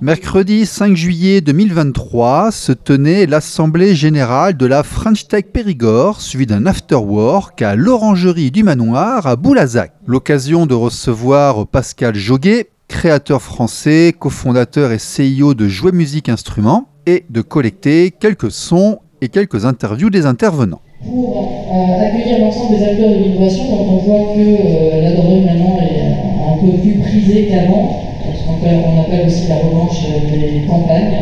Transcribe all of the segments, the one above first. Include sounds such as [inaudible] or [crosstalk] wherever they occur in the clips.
Mercredi 5 juillet 2023 se tenait l'Assemblée générale de la French Tech Périgord, suivie d'un afterwork à l'Orangerie du Manoir à Boulazac. L'occasion de recevoir Pascal Joguet, créateur français, cofondateur et CEO de Jouer Musique Instruments, et de collecter quelques sons et quelques interviews des intervenants. Pour euh, accueillir l'ensemble des acteurs de l'innovation, on voit que euh, la drogue maintenant est un peu plus prisée qu'avant, ce qu'on appelle aussi la revanche des campagnes,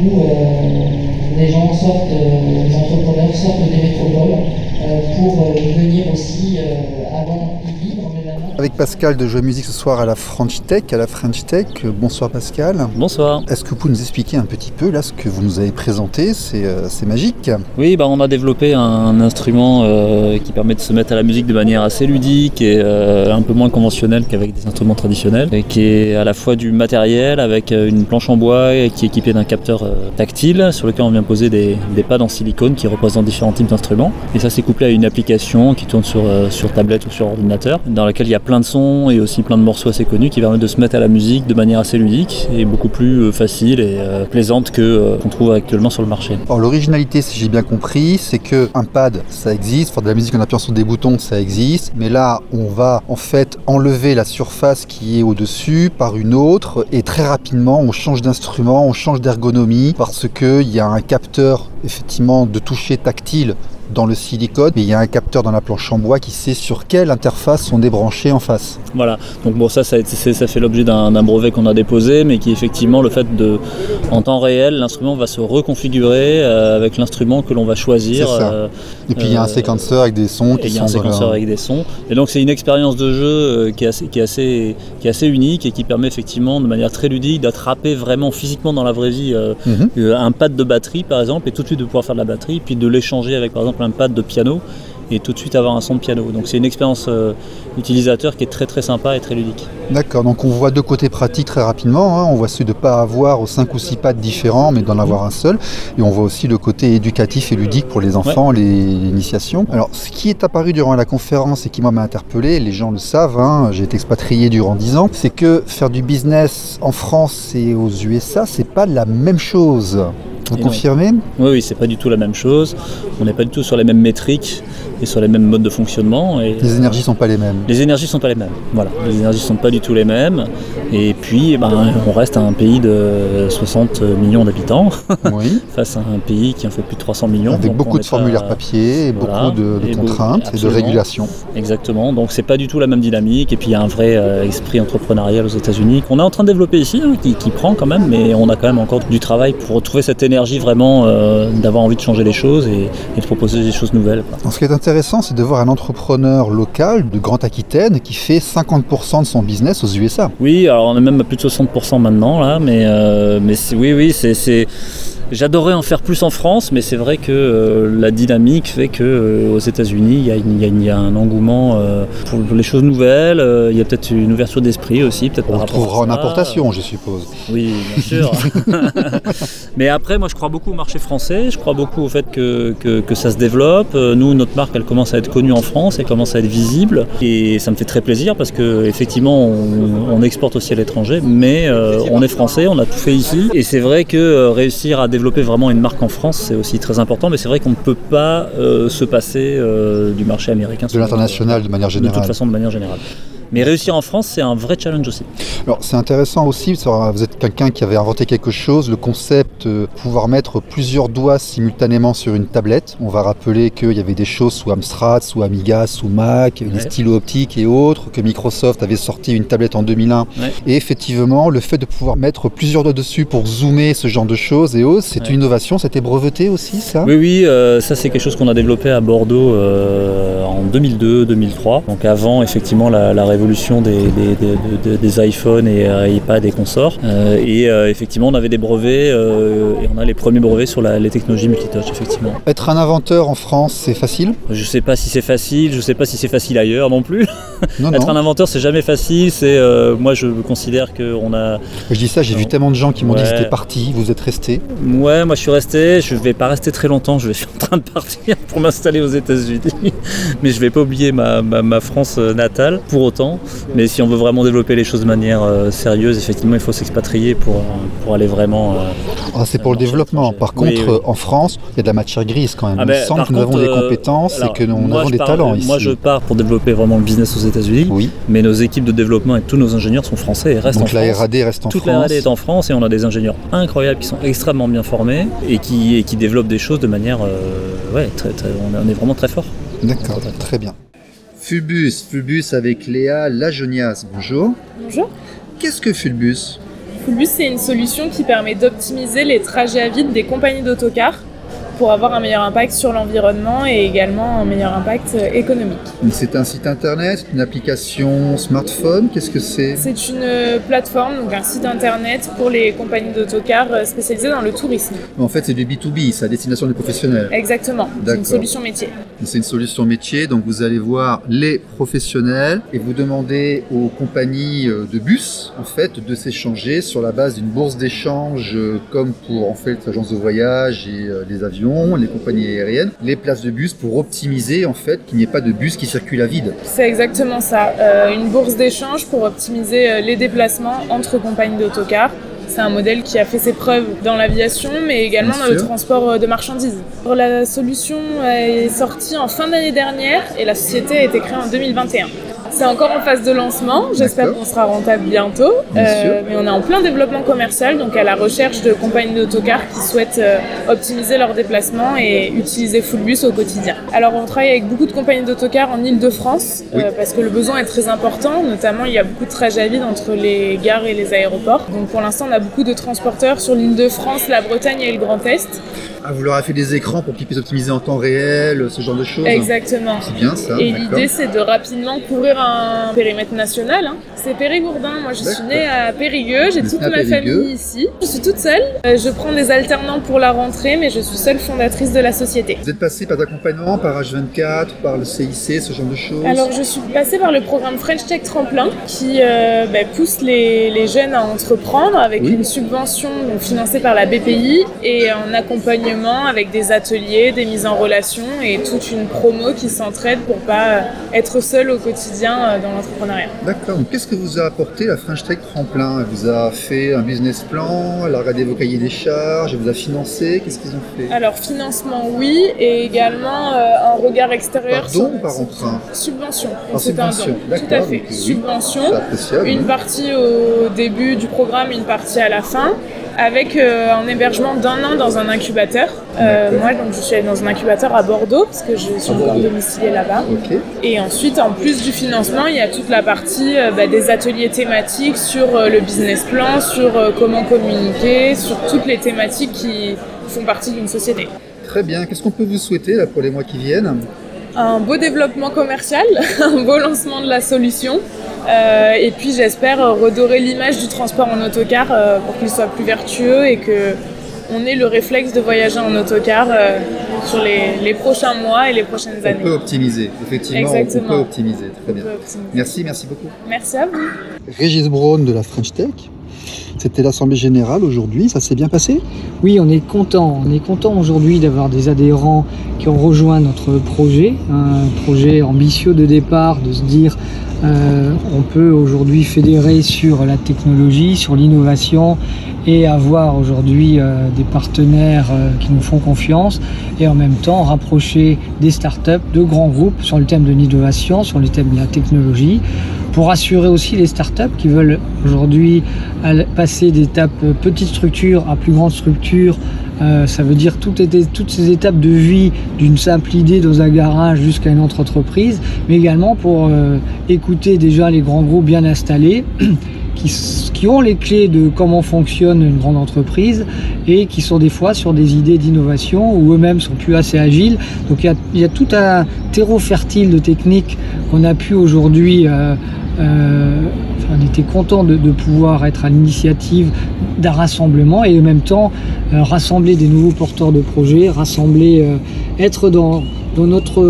où euh, les gens sortent, les entrepreneurs sortent des métropoles pour venir aussi avant avec Pascal de Jouer Musique ce soir à la French Tech, à la French Tech. Bonsoir Pascal. Bonsoir. Est-ce que vous pouvez nous expliquer un petit peu là ce que vous nous avez présenté? C'est euh, magique. Oui, bah, on a développé un instrument euh, qui permet de se mettre à la musique de manière assez ludique et euh, un peu moins conventionnelle qu'avec des instruments traditionnels, et qui est à la fois du matériel avec une planche en bois et qui est équipée d'un capteur tactile sur lequel on vient poser des, pads en silicone qui représentent différents types d'instruments. Et ça c'est couplé à une application qui tourne sur, sur tablette ou sur ordinateur, dans laquelle il y a plein de sons et aussi plein de morceaux assez connus qui permettent de se mettre à la musique de manière assez ludique et beaucoup plus euh, facile et euh, plaisante que euh, qu'on trouve actuellement sur le marché. Alors l'originalité, si j'ai bien compris, c'est que un pad, ça existe, faire de la musique en appuyant sur des boutons, ça existe, mais là, on va en fait enlever la surface qui est au-dessus par une autre et très rapidement, on change d'instrument, on change d'ergonomie parce qu'il y a un capteur effectivement de toucher tactile dans le silicone, mais il y a un capteur dans la planche en bois qui sait sur quelle interface sont débranchés en face. Voilà, donc bon ça ça, ça fait l'objet d'un brevet qu'on a déposé, mais qui effectivement le fait de en temps réel, l'instrument va se reconfigurer euh, avec l'instrument que l'on va choisir. Euh, et puis il y a un euh, séquenceur avec des sons qui et Il y a un séquenceur avec des sons. Et donc c'est une expérience de jeu qui est, assez, qui, est assez, qui est assez unique et qui permet effectivement de manière très ludique d'attraper vraiment physiquement dans la vraie vie mhm. un pad de batterie par exemple et tout de suite de pouvoir faire de la batterie, puis de l'échanger avec par exemple un pad de piano et tout de suite avoir un son de piano. Donc c'est une expérience euh, utilisateur qui est très très sympa et très ludique. D'accord, donc on voit deux côtés pratiques très rapidement. Hein. On voit celui de ne pas avoir 5 ou 6 pads différents, mais d'en avoir un seul. Et on voit aussi le côté éducatif et ludique pour les enfants, les l'initiation. Alors ce qui est apparu durant la conférence et qui m'a interpellé, les gens le savent, hein, j'ai été expatrié durant 10 ans, c'est que faire du business en France et aux USA, c'est pas la même chose. Vous confirmez Oui, oui, c'est pas du tout la même chose. On n'est pas du tout sur les mêmes métriques et sur les mêmes modes de fonctionnement. Et, les énergies sont pas les mêmes. Les énergies sont pas les mêmes. Voilà, les énergies sont pas du tout les mêmes. Et puis, eh ben, on reste à un pays de 60 millions d'habitants [laughs] face à un pays qui en fait plus de 300 millions. Avec beaucoup de formulaires papier et beaucoup de, contraintes et de régulations. Exactement. Donc c'est pas du tout la même dynamique. Et puis il y a un vrai euh, esprit entrepreneurial aux États-Unis qu'on est en train de développer ici, hein, qui, prend quand même, mais on a quand même encore du travail pour retrouver cette énergie vraiment euh, d'avoir envie de changer les choses et, de proposer des choses nouvelles. Ce qui est intéressant, c'est de voir un entrepreneur local de Grande Aquitaine qui fait 50% de son business aux USA. Oui, alors on est même à plus de 60% maintenant là, mais, euh, mais oui, oui, c'est J'adorais en faire plus en France, mais c'est vrai que euh, la dynamique fait que euh, aux États-Unis, il y, a un engouement euh, pour, les choses nouvelles. Il y a peut-être une ouverture d'esprit aussi, peut-être On trouvera en importation, je suppose. Oui, bien sûr. [laughs] [laughs] mais après, moi, je crois beaucoup au marché français. Je crois beaucoup au fait que, que, ça se développe. Nous, notre marque, elle commence à être connue en France, elle commence à être visible, et ça me fait très plaisir parce que effectivement, on, exporte aussi à l'étranger, mais on est français, on a tout fait ici, et c'est vrai que réussir à développer développer vraiment une marque en France, c'est aussi très important, mais c'est vrai qu'on ne peut pas euh, se passer euh, du marché américain. De l'international de manière générale. De toute façon, de manière générale. Mais réussir en France, c'est un vrai challenge aussi. Alors c'est intéressant aussi, vous êtes quelqu'un qui avait inventé quelque chose, le concept de pouvoir mettre plusieurs doigts simultanément sur une tablette. On va rappeler qu'il y avait des choses sous Amstrad, sous Amiga, sous Mac, des stylos optiques et autres, que Microsoft avait sorti une tablette en 2001. Et effectivement, le fait de pouvoir mettre plusieurs doigts dessus pour zoomer ce genre de choses et autres, c'est une innovation, c'était breveté aussi ça? Oui, oui, euh, ça c'est quelque chose qu'on a développé à Bordeaux euh, en 2002-2003. Donc avant effectivement la, la révolution des, des, iPhones et euh, iPad et consorts. Euh, et euh, effectivement, on avait des brevets et on a les premiers brevets sur les technologies multitouch, effectivement. Être un inventeur en France, c'est facile? Je sais pas si c'est facile, je sais pas si c'est facile ailleurs non plus. [laughs] Être un inventeur, c'est jamais facile. C'est moi, je considère qu'on a. Je dis ça, j'ai vu tellement de gens qui m'ont dit que c'était parti. Vous êtes resté Ouais, moi je suis resté. Je vais pas rester très longtemps. Je [laughs] suis en train de partir pour m'installer aux États-Unis, [laughs] mais je vais pas oublier ma, ma France natale. Pour autant. Mais si on veut vraiment développer les choses de manière euh, sérieuse, effectivement, il faut s'expatrier pour, euh, pour aller vraiment. euh, Ah, c'est pour le développement. Par contre, oui. euh, en France, il y a de la matière grise quand même. Ah il me semble que nous avons des euh, compétences alors, et que nous moi, avons des pars- talents ici. Moi, je pars pour développer vraiment le business aux États-Unis, Oui, mais nos équipes de développement et tous nos ingénieurs sont français et restent donc en la France. RAD reste en Toute la. R&D est en France et on a des ingénieurs incroyables qui sont extrêmement bien formés et qui, et qui développent des choses de manière, euh, ouais, très, très- on est- on est vraiment très fort. D'accord, très bien. Fulbus, Fulbus avec Léa Lajonias. Bonjour. Bonjour. Qu'est-ce que Fulbus Fulbus, c'est une solution qui permet d'optimiser les trajets à vide des compagnies d'autocars pour avoir un meilleur impact sur l'environnement et également un meilleur impact euh, économique. C'est un site internet, une application smartphone. Qu'est-ce que c'est? C'est une euh, plateforme, donc un site internet pour les compagnies d'autocars euh, spécialisées dans le tourisme. En fait, c'est du B2B, c'est à destination des professionnels. Exactement, c'est une solution métier. C'est une solution métier, donc vous allez voir les professionnels et vous demandez aux compagnies de bus en fait de s'échanger sur la base d'une bourse d'échange comme pour en fait l'agence de voyage et les avions, les compagnies aériennes, les places de bus pour optimiser en fait qu'il n'y ait pas de bus qui circulent à vide. C'est exactement ça. Euh, une bourse d'échange pour optimiser euh, les déplacements entre compagnies d'autocars. C'est un modèle qui a fait ses preuves dans l'aviation, mais également dans le transport euh, de marchandises. La solution est sortie en fin d'année dernière et la société a été créée en 2021. C'est encore en phase de lancement, j'espère qu'on sera rentable bientôt, Bien Euh, mais on est en plein développement commercial, donc à la recherche de compagnies d'autocars qui souhaitent euh, optimiser leurs déplacements et utiliser Fullbus au quotidien. Alors on travaille avec beaucoup de compagnies d'autocars en Ile-de-France, Oui. euh, parce que le besoin est très important, notamment il y a beaucoup de trajets à vide entre les gares et les aéroports. Donc pour l'instant on a beaucoup de transporteurs sur l'île de France, la Bretagne et le Grand Est. Ah, vous leur avez fait des écrans pour qu'ils puissent optimiser en temps réel, ce genre de choses Exactement. C'est bien ça, Et l'idée, c'est de rapidement couvrir un périmètre national. hein. C'est Périgourdin. Moi, je suis née à Périgueux. J'ai toute ma famille ici. Je suis toute seule. Euh, Je prends des alternants pour la rentrée, mais je suis seule fondatrice de la société. Vous êtes passé par d'accompagnement, par H24, par le CIC, ce genre de choses Alors, je suis passée par le programme French Tech Tremplin qui euh, bah, pousse les, les jeunes à entreprendre avec Oui. une subvention donc, financée par la BPI et un accompagnement avec des ateliers, des mises en relation et toute une promo qui s'entraide pour pas euh, être seul au quotidien euh, dans l'entrepreneuriat. D'accord. Donc, Qu'est-ce que vous a apporté la French Tech Tremplin? Elle vous a fait un business plan, elle a regardé vos cahiers des charges, elle vous a financé. Qu'est-ce qu'ils ont fait? Alors financement oui et également euh, un regard extérieur Par sur- don ou par emprunt? Subvention. Par C'est un subvention, don. Tout à fait. donc, oui, subvention. Une partie au début du programme, une partie à la fin, avec euh, un hébergement d'un an dans un incubateur. Euh, moi, donc, je suis allée dans un incubateur à Bordeaux, parce que je suis encore domiciliée là-bas. Et ensuite, en plus du financement, il y a toute la partie euh, bah, des ateliers thématiques sur le business plan, sur comment communiquer, sur toutes les thématiques qui font partie d'une société. Très bien. Qu'est-ce qu'on peut vous souhaiter là, pour les mois qui viennent? Un beau développement commercial, [laughs] un beau lancement de la solution. Euh, et puis j'espère euh, redorer l'image du transport en autocar euh, pour qu'il soit plus vertueux et que on ait le réflexe de voyager en autocar euh, sur les, les prochains mois et les prochaines On années. peut optimiser. Effectivement, on Exactement. peut optimiser. Très On bien. peut optimiser. Merci, merci beaucoup. Merci à vous. Régis Braun de la French Tech. C'était l'Assemblée Générale aujourd'hui. Ça s'est bien passé? Oui, on est content. On est content aujourd'hui d'avoir des adhérents qui ont rejoint notre projet, un projet ambitieux de départ, de se dire euh, on peut aujourd'hui fédérer sur la technologie, sur l'innovation et avoir aujourd'hui euh, des partenaires euh, qui nous font confiance et en même temps rapprocher des startups, de grands groupes sur le thème de l'innovation, sur le thème de la technologie pour assurer aussi les startups qui veulent aujourd'hui passer d'étape euh, petite structure à plus grande structure. Euh, ça veut dire toutes, ces étapes de vie d'une simple idée dans un garage jusqu'à une autre entreprise, mais également pour euh, écouter déjà les grands groupes bien installés [clears throat] qui, ont les clés de comment fonctionne une grande entreprise et qui sont des fois sur des idées d'innovation où eux-mêmes sont plus assez agiles. Donc il y a, y a tout un terreau fertile de techniques qu'on a pu aujourd'hui euh, euh, on était content de, pouvoir être à l'initiative d'un rassemblement et en même temps euh, rassembler des nouveaux porteurs de projets, rassembler, euh, être dans, dans notre,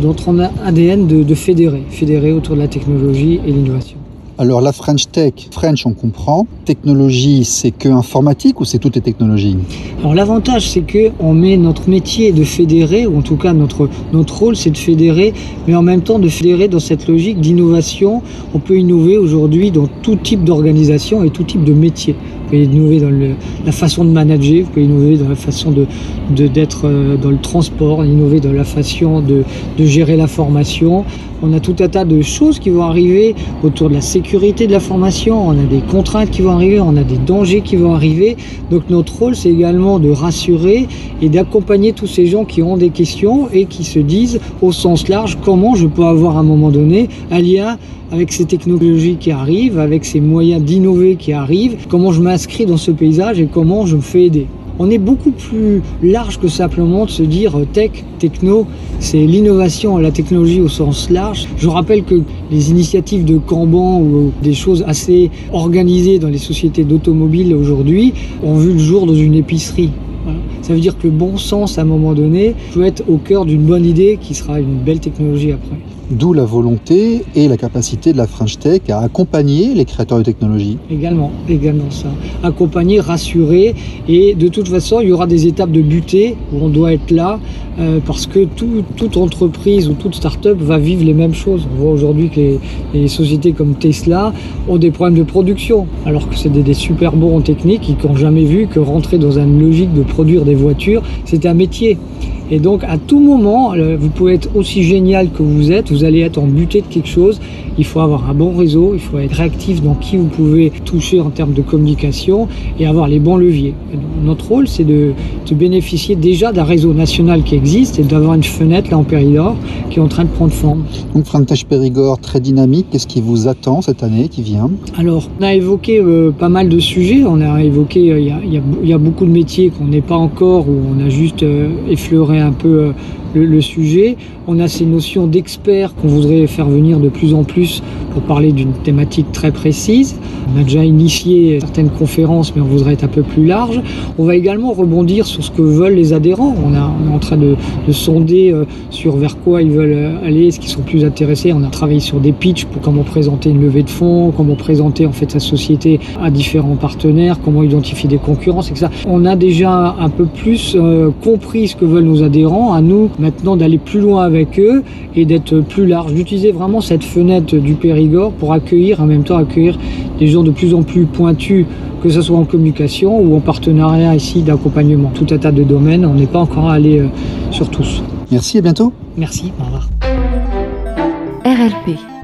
dans notre ADN de, de fédérer, fédérer autour de la technologie et l'innovation. Alors la French Tech, French on comprend, technologie c'est que informatique ou c'est toutes les technologies Alors l'avantage c'est que on met notre métier de fédérer, ou en tout cas notre, notre rôle c'est de fédérer, mais en même temps de fédérer dans cette logique d'innovation. On peut innover aujourd'hui dans tout type d'organisation et tout type de métier. Vous pouvez innover dans la façon de manager, vous pouvez innover dans la façon de d'être euh, dans le transport, innover dans la façon de, de gérer la formation. On a tout un tas de choses qui vont arriver autour de la sécurité de la formation, on a des contraintes qui vont arriver, on a des dangers qui vont arriver. Donc notre rôle, c'est également de rassurer et d'accompagner tous ces gens qui ont des questions et qui se disent au sens large comment je peux avoir à un moment donné un lien avec ces technologies qui arrivent, avec ces moyens d'innover qui arrivent, comment je dans ce paysage et comment je me fais aider. On est beaucoup plus large que simplement de se dire tech, techno, c'est l'innovation, la technologie au sens large. Je rappelle que les initiatives de Kanban ou des choses assez organisées dans les sociétés d'automobiles aujourd'hui ont vu le jour dans une épicerie. Ça veut dire que le bon sens, à un moment donné, peut être au cœur d'une bonne idée qui sera une belle technologie après. D'où la volonté et la capacité de la French Tech à accompagner les créateurs de technologie. Également, également ça. Accompagner, rassurer, et de toute façon, il y aura des étapes de butée où on doit être là, euh, parce que tout, toute entreprise ou toute start-up va vivre les mêmes choses. On voit aujourd'hui que les, les, sociétés comme Tesla ont des problèmes de production, alors que c'est des, des, super bons en technique qui n'ont jamais vu que rentrer dans une logique de produire des voitures, c'était un métier. Et donc à tout moment, vous pouvez être aussi génial que vous êtes, vous allez être en butée de quelque chose. Il faut avoir un bon réseau, il faut être réactif dans qui vous pouvez toucher en termes de communication et avoir les bons leviers. Notre rôle, c'est de, de, bénéficier déjà d'un réseau national qui existe et d'avoir une fenêtre là en Périgord qui est en train de prendre forme. Donc Frantèche Périgord, très dynamique. Qu'est-ce qui vous attend cette année qui vient? Alors, on a évoqué euh, pas mal de sujets. On a évoqué, euh, il y, a, beaucoup de métiers qu'on n'est pas encore, où on a juste euh, effleuré un peu euh, le, sujet. On a ces notions d'experts qu'on voudrait faire venir de plus en plus pour parler d'une thématique très précise. On a déjà initié certaines conférences, mais on voudrait être un peu plus large. On va également rebondir sur ce que veulent les adhérents. On, est en train de, de sonder euh, sur vers quoi ils veulent euh, aller, ce qu'ils sont plus intéressés. On a travaillé sur des pitchs pour comment présenter une levée de fonds, comment présenter en fait sa société à différents partenaires, comment identifier des concurrences, etc. On a déjà un peu plus euh, compris ce que veulent nos adhérents. À nous maintenant d'aller plus loin avec eux et d'être plus large, d'utiliser vraiment cette fenêtre du Périgord pour accueillir, en même temps accueillir des gens de plus en plus pointus, que ce soit en communication ou en partenariat ici d'accompagnement. Tout un tas de domaines, on n'est pas encore allé euh, sur tous. Merci, à bientôt. Merci, au revoir. RLP